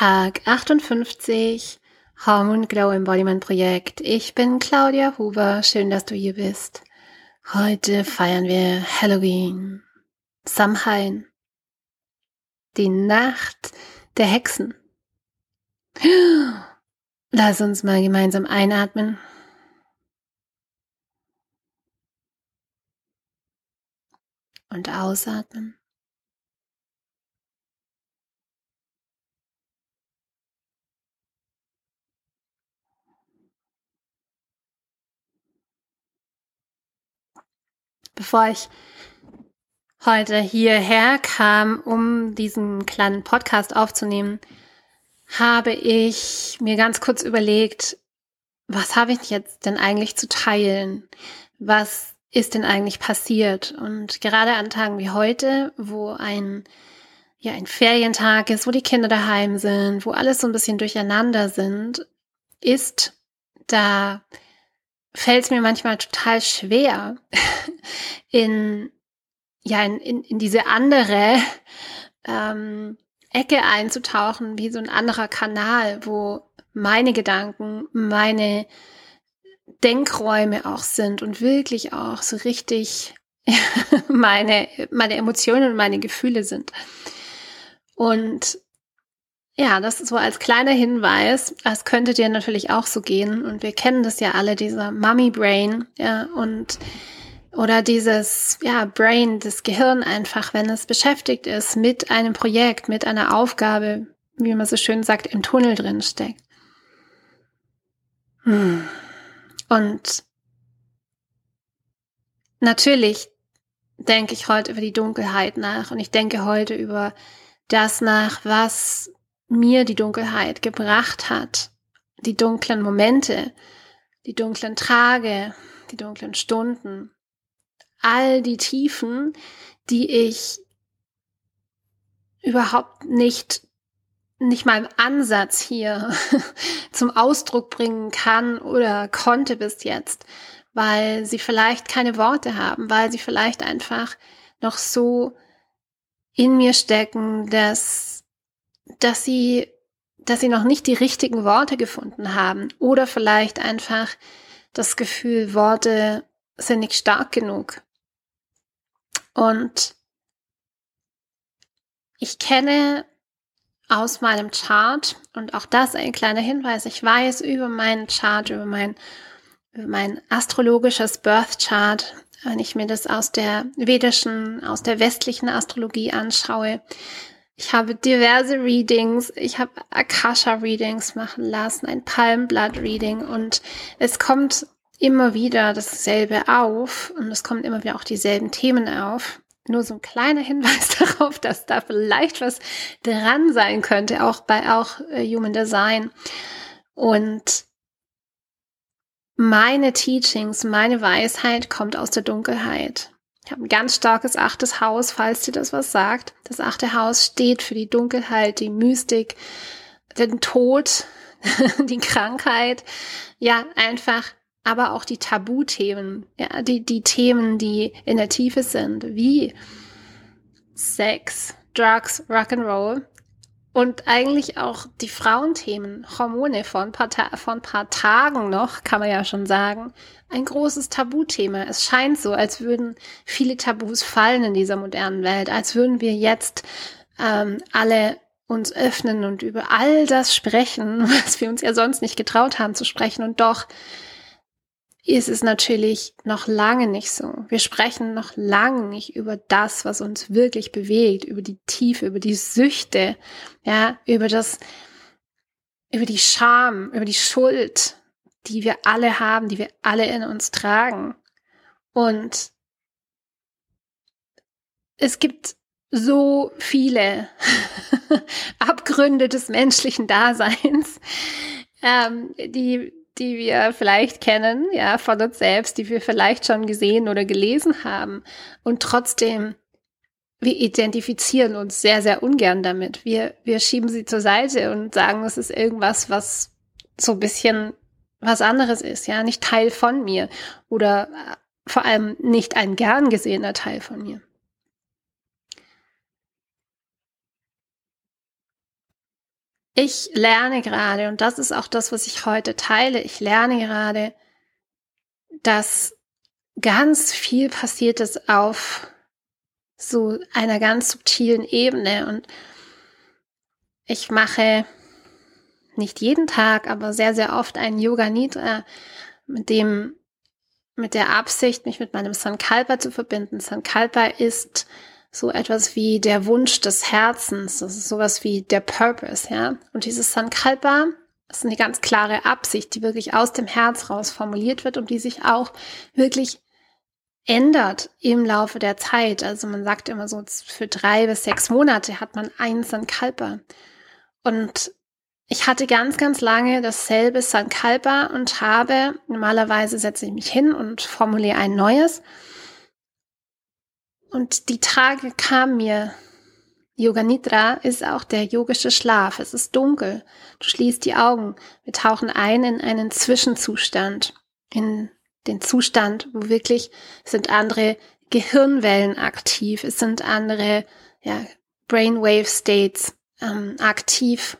Tag 58 Hormone Glow Embodiment Projekt. Ich bin Claudia Huber. Schön, dass du hier bist. Heute feiern wir Halloween. Samhain. Die Nacht der Hexen. Lass uns mal gemeinsam einatmen. Und ausatmen. Bevor ich heute hierher kam, um diesen kleinen Podcast aufzunehmen, habe ich mir ganz kurz überlegt, was habe ich jetzt denn eigentlich zu teilen? Was ist denn eigentlich passiert? Und gerade an Tagen wie heute, wo ein, ja, ein Ferientag ist, wo die Kinder daheim sind, wo alles so ein bisschen durcheinander sind, ist da fällt es mir manchmal total schwer, in, ja, in, in, in diese andere ähm, Ecke einzutauchen, wie so ein anderer Kanal, wo meine Gedanken, meine Denkräume auch sind und wirklich auch so richtig meine, meine Emotionen und meine Gefühle sind. Und ja, das ist so als kleiner Hinweis. Es könnte dir natürlich auch so gehen. Und wir kennen das ja alle, dieser Mummy Brain, ja, und oder dieses, ja, Brain, das Gehirn einfach, wenn es beschäftigt ist mit einem Projekt, mit einer Aufgabe, wie man so schön sagt, im Tunnel drin steckt. Hm. Und natürlich denke ich heute über die Dunkelheit nach und ich denke heute über das nach, was mir die Dunkelheit gebracht hat, die dunklen Momente, die dunklen Tage, die dunklen Stunden, all die Tiefen, die ich überhaupt nicht nicht mal im Ansatz hier zum Ausdruck bringen kann oder konnte bis jetzt, weil sie vielleicht keine Worte haben, weil sie vielleicht einfach noch so in mir stecken, dass dass sie, dass sie noch nicht die richtigen Worte gefunden haben oder vielleicht einfach das Gefühl, Worte sind nicht stark genug. Und ich kenne aus meinem Chart und auch das ein kleiner Hinweis. Ich weiß über meinen Chart, über mein, über mein astrologisches Birth Chart, wenn ich mir das aus der vedischen, aus der westlichen Astrologie anschaue, ich habe diverse Readings, ich habe Akasha-Readings machen lassen, ein Palmblatt-Reading und es kommt immer wieder dasselbe auf und es kommen immer wieder auch dieselben Themen auf. Nur so ein kleiner Hinweis darauf, dass da vielleicht was dran sein könnte, auch bei auch äh, Human Design. Und meine Teachings, meine Weisheit kommt aus der Dunkelheit. Ich habe ein ganz starkes achtes Haus, falls dir das was sagt. Das achte Haus steht für die Dunkelheit, die Mystik, den Tod, die Krankheit. Ja, einfach, aber auch die Tabuthemen, ja, die, die Themen, die in der Tiefe sind, wie Sex, Drugs, Rock'n'Roll und eigentlich auch die Frauenthemen, Hormone von ein, paar von ein paar Tagen noch, kann man ja schon sagen, ein großes Tabuthema. Es scheint so, als würden viele Tabus fallen in dieser modernen Welt, als würden wir jetzt ähm, alle uns öffnen und über all das sprechen, was wir uns ja sonst nicht getraut haben zu sprechen. Und doch ist es natürlich noch lange nicht so. Wir sprechen noch lange nicht über das, was uns wirklich bewegt, über die Tiefe, über die Süchte, ja, über das, über die Scham, über die Schuld, die wir alle haben, die wir alle in uns tragen. Und es gibt so viele Abgründe des menschlichen Daseins, ähm, die die wir vielleicht kennen, ja, von uns selbst, die wir vielleicht schon gesehen oder gelesen haben. Und trotzdem, wir identifizieren uns sehr, sehr ungern damit. Wir, wir schieben sie zur Seite und sagen, es ist irgendwas, was so ein bisschen was anderes ist, ja, nicht Teil von mir oder äh, vor allem nicht ein gern gesehener Teil von mir. Ich lerne gerade, und das ist auch das, was ich heute teile, ich lerne gerade, dass ganz viel passiert ist auf so einer ganz subtilen Ebene. Und ich mache nicht jeden Tag, aber sehr, sehr oft einen Yoga Nidra, mit dem, mit der Absicht, mich mit meinem Sankalpa zu verbinden. Sankalpa ist so etwas wie der Wunsch des Herzens. Das ist sowas wie der Purpose, ja. Und dieses Sankalpa ist eine ganz klare Absicht, die wirklich aus dem Herz raus formuliert wird und die sich auch wirklich ändert im Laufe der Zeit. Also man sagt immer so, für drei bis sechs Monate hat man einen Sankalpa. Und ich hatte ganz, ganz lange dasselbe Sankalpa und habe, normalerweise setze ich mich hin und formuliere ein neues. Und die Tage kamen mir, Yoga Nidra ist auch der yogische Schlaf. Es ist dunkel. Du schließt die Augen. Wir tauchen ein in einen Zwischenzustand, in den Zustand, wo wirklich sind andere Gehirnwellen aktiv, es sind andere ja, Brainwave States ähm, aktiv.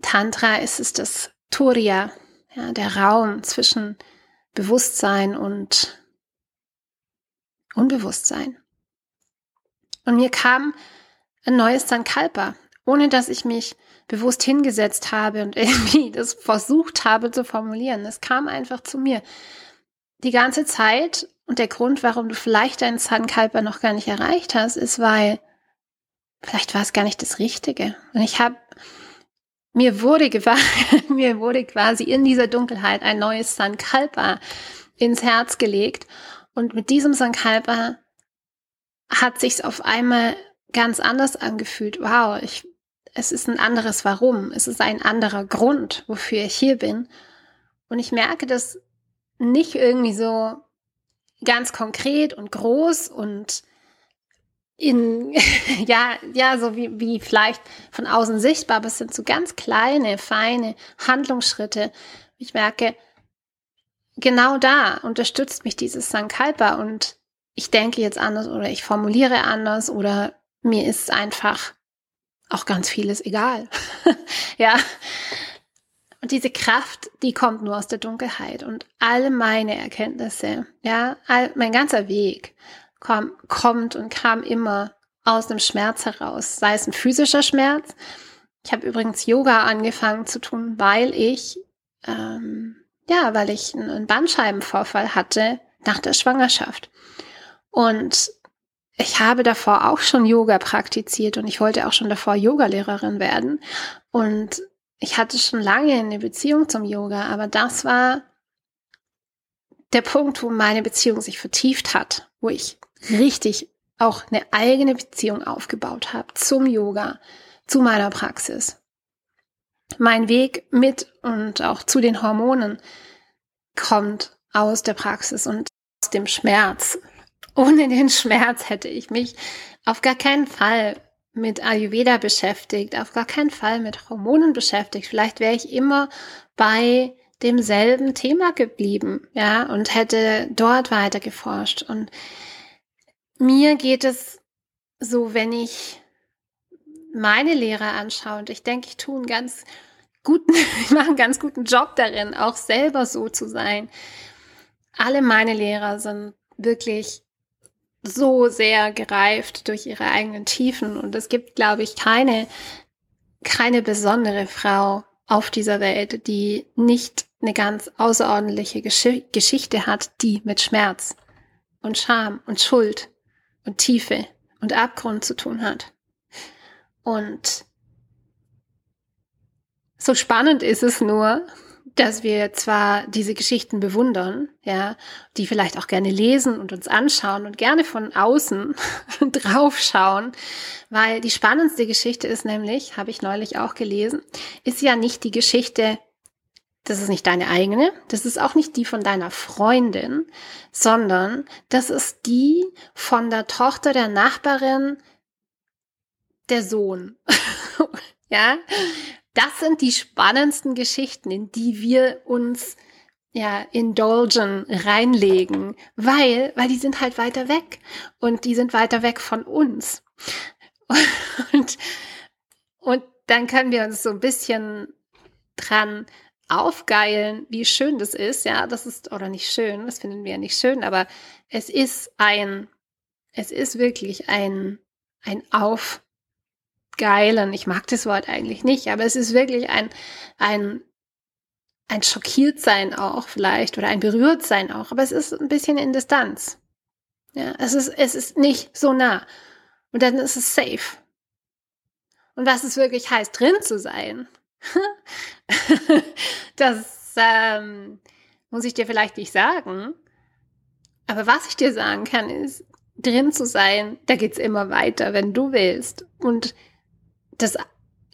Tantra ist es das Turiya, ja, der Raum zwischen Bewusstsein und Unbewusstsein. Und mir kam ein neues Sankalpa, ohne dass ich mich bewusst hingesetzt habe und irgendwie das versucht habe zu formulieren. Es kam einfach zu mir. Die ganze Zeit und der Grund, warum du vielleicht deinen Sankalpa noch gar nicht erreicht hast, ist, weil vielleicht war es gar nicht das Richtige. Und ich habe mir wurde, mir wurde quasi in dieser Dunkelheit ein neues Sankalpa ins Herz gelegt und mit diesem Sankalpa hat sich's auf einmal ganz anders angefühlt. Wow, ich, es ist ein anderes Warum. Es ist ein anderer Grund, wofür ich hier bin. Und ich merke das nicht irgendwie so ganz konkret und groß und in, ja, ja, so wie, wie vielleicht von außen sichtbar, aber es sind so ganz kleine, feine Handlungsschritte. Ich merke, genau da unterstützt mich dieses Sankalpa und ich denke jetzt anders oder ich formuliere anders oder mir ist einfach auch ganz vieles egal. ja. Und diese Kraft, die kommt nur aus der Dunkelheit und alle meine Erkenntnisse, ja, all, mein ganzer Weg komm, kommt und kam immer aus dem Schmerz heraus, sei es ein physischer Schmerz. Ich habe übrigens Yoga angefangen zu tun, weil ich ähm, ja, weil ich einen Bandscheibenvorfall hatte nach der Schwangerschaft. Und ich habe davor auch schon Yoga praktiziert und ich wollte auch schon davor Yogalehrerin werden. Und ich hatte schon lange eine Beziehung zum Yoga, aber das war der Punkt, wo meine Beziehung sich vertieft hat, wo ich richtig auch eine eigene Beziehung aufgebaut habe zum Yoga, zu meiner Praxis mein Weg mit und auch zu den Hormonen kommt aus der Praxis und aus dem Schmerz. Ohne den Schmerz hätte ich mich auf gar keinen Fall mit Ayurveda beschäftigt, auf gar keinen Fall mit Hormonen beschäftigt. Vielleicht wäre ich immer bei demselben Thema geblieben, ja, und hätte dort weiter geforscht. Und mir geht es so, wenn ich meine Lehrer anschaue, und ich denke, ich tue einen ganz guten, ich mache einen ganz guten Job darin, auch selber so zu sein. Alle meine Lehrer sind wirklich so sehr gereift durch ihre eigenen Tiefen und es gibt, glaube ich, keine, keine besondere Frau auf dieser Welt, die nicht eine ganz außerordentliche Gesch Geschichte hat, die mit Schmerz und Scham und Schuld und Tiefe und Abgrund zu tun hat. Und so spannend ist es nur, dass wir zwar diese Geschichten bewundern, ja, die vielleicht auch gerne lesen und uns anschauen und gerne von außen draufschauen, weil die spannendste Geschichte ist nämlich, habe ich neulich auch gelesen, ist ja nicht die Geschichte, das ist nicht deine eigene, das ist auch nicht die von deiner Freundin, sondern das ist die von der Tochter der Nachbarin, der Sohn. ja, das sind die spannendsten Geschichten, in die wir uns ja, indulgen, reinlegen, weil, weil die sind halt weiter weg und die sind weiter weg von uns. Und, und dann können wir uns so ein bisschen dran aufgeilen, wie schön das ist. Ja, das ist, oder nicht schön, das finden wir ja nicht schön, aber es ist ein, es ist wirklich ein, ein Aufgeilen. Ich mag das Wort eigentlich nicht, aber es ist wirklich ein, ein, ein Schockiertsein auch vielleicht oder ein Berührtsein auch, aber es ist ein bisschen in Distanz. Ja, es ist, es ist nicht so nah. Und dann ist es safe. Und was es wirklich heißt, drin zu sein, das ähm, muss ich dir vielleicht nicht sagen. Aber was ich dir sagen kann, ist, drin zu sein, da geht's immer weiter, wenn du willst. Und das,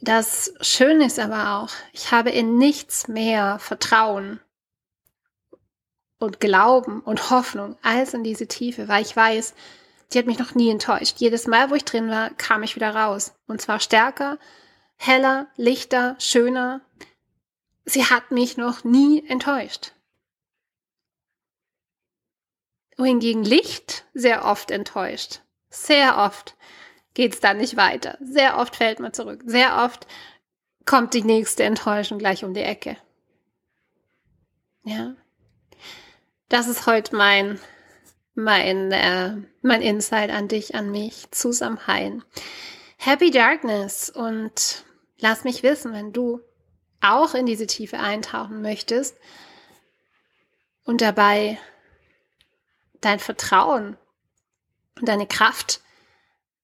das Schöne ist aber auch, ich habe in nichts mehr Vertrauen und Glauben und Hoffnung als in diese Tiefe, weil ich weiß, die hat mich noch nie enttäuscht. Jedes Mal, wo ich drin war, kam ich wieder raus. Und zwar stärker, heller, lichter, schöner. Sie hat mich noch nie enttäuscht. Wohingegen Licht sehr oft enttäuscht. Sehr oft geht es dann nicht weiter. Sehr oft fällt man zurück. Sehr oft kommt die nächste Enttäuschung gleich um die Ecke. Ja. Das ist heute mein, mein, äh, mein Insight an dich, an mich, zu Samhain. Happy Darkness und lass mich wissen, wenn du auch in diese Tiefe eintauchen möchtest und dabei dein Vertrauen und deine Kraft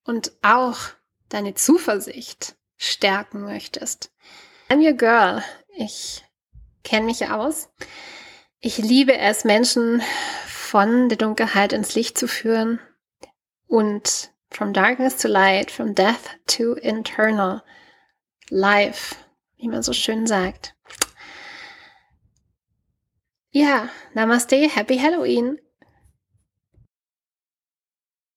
und auch deine Zuversicht stärken möchtest. I'm your girl. Ich kenne mich aus. Ich liebe es, Menschen von der Dunkelheit ins Licht zu führen und from darkness to light, from death to internal life, wie man so schön sagt. Ja, Namaste, Happy Halloween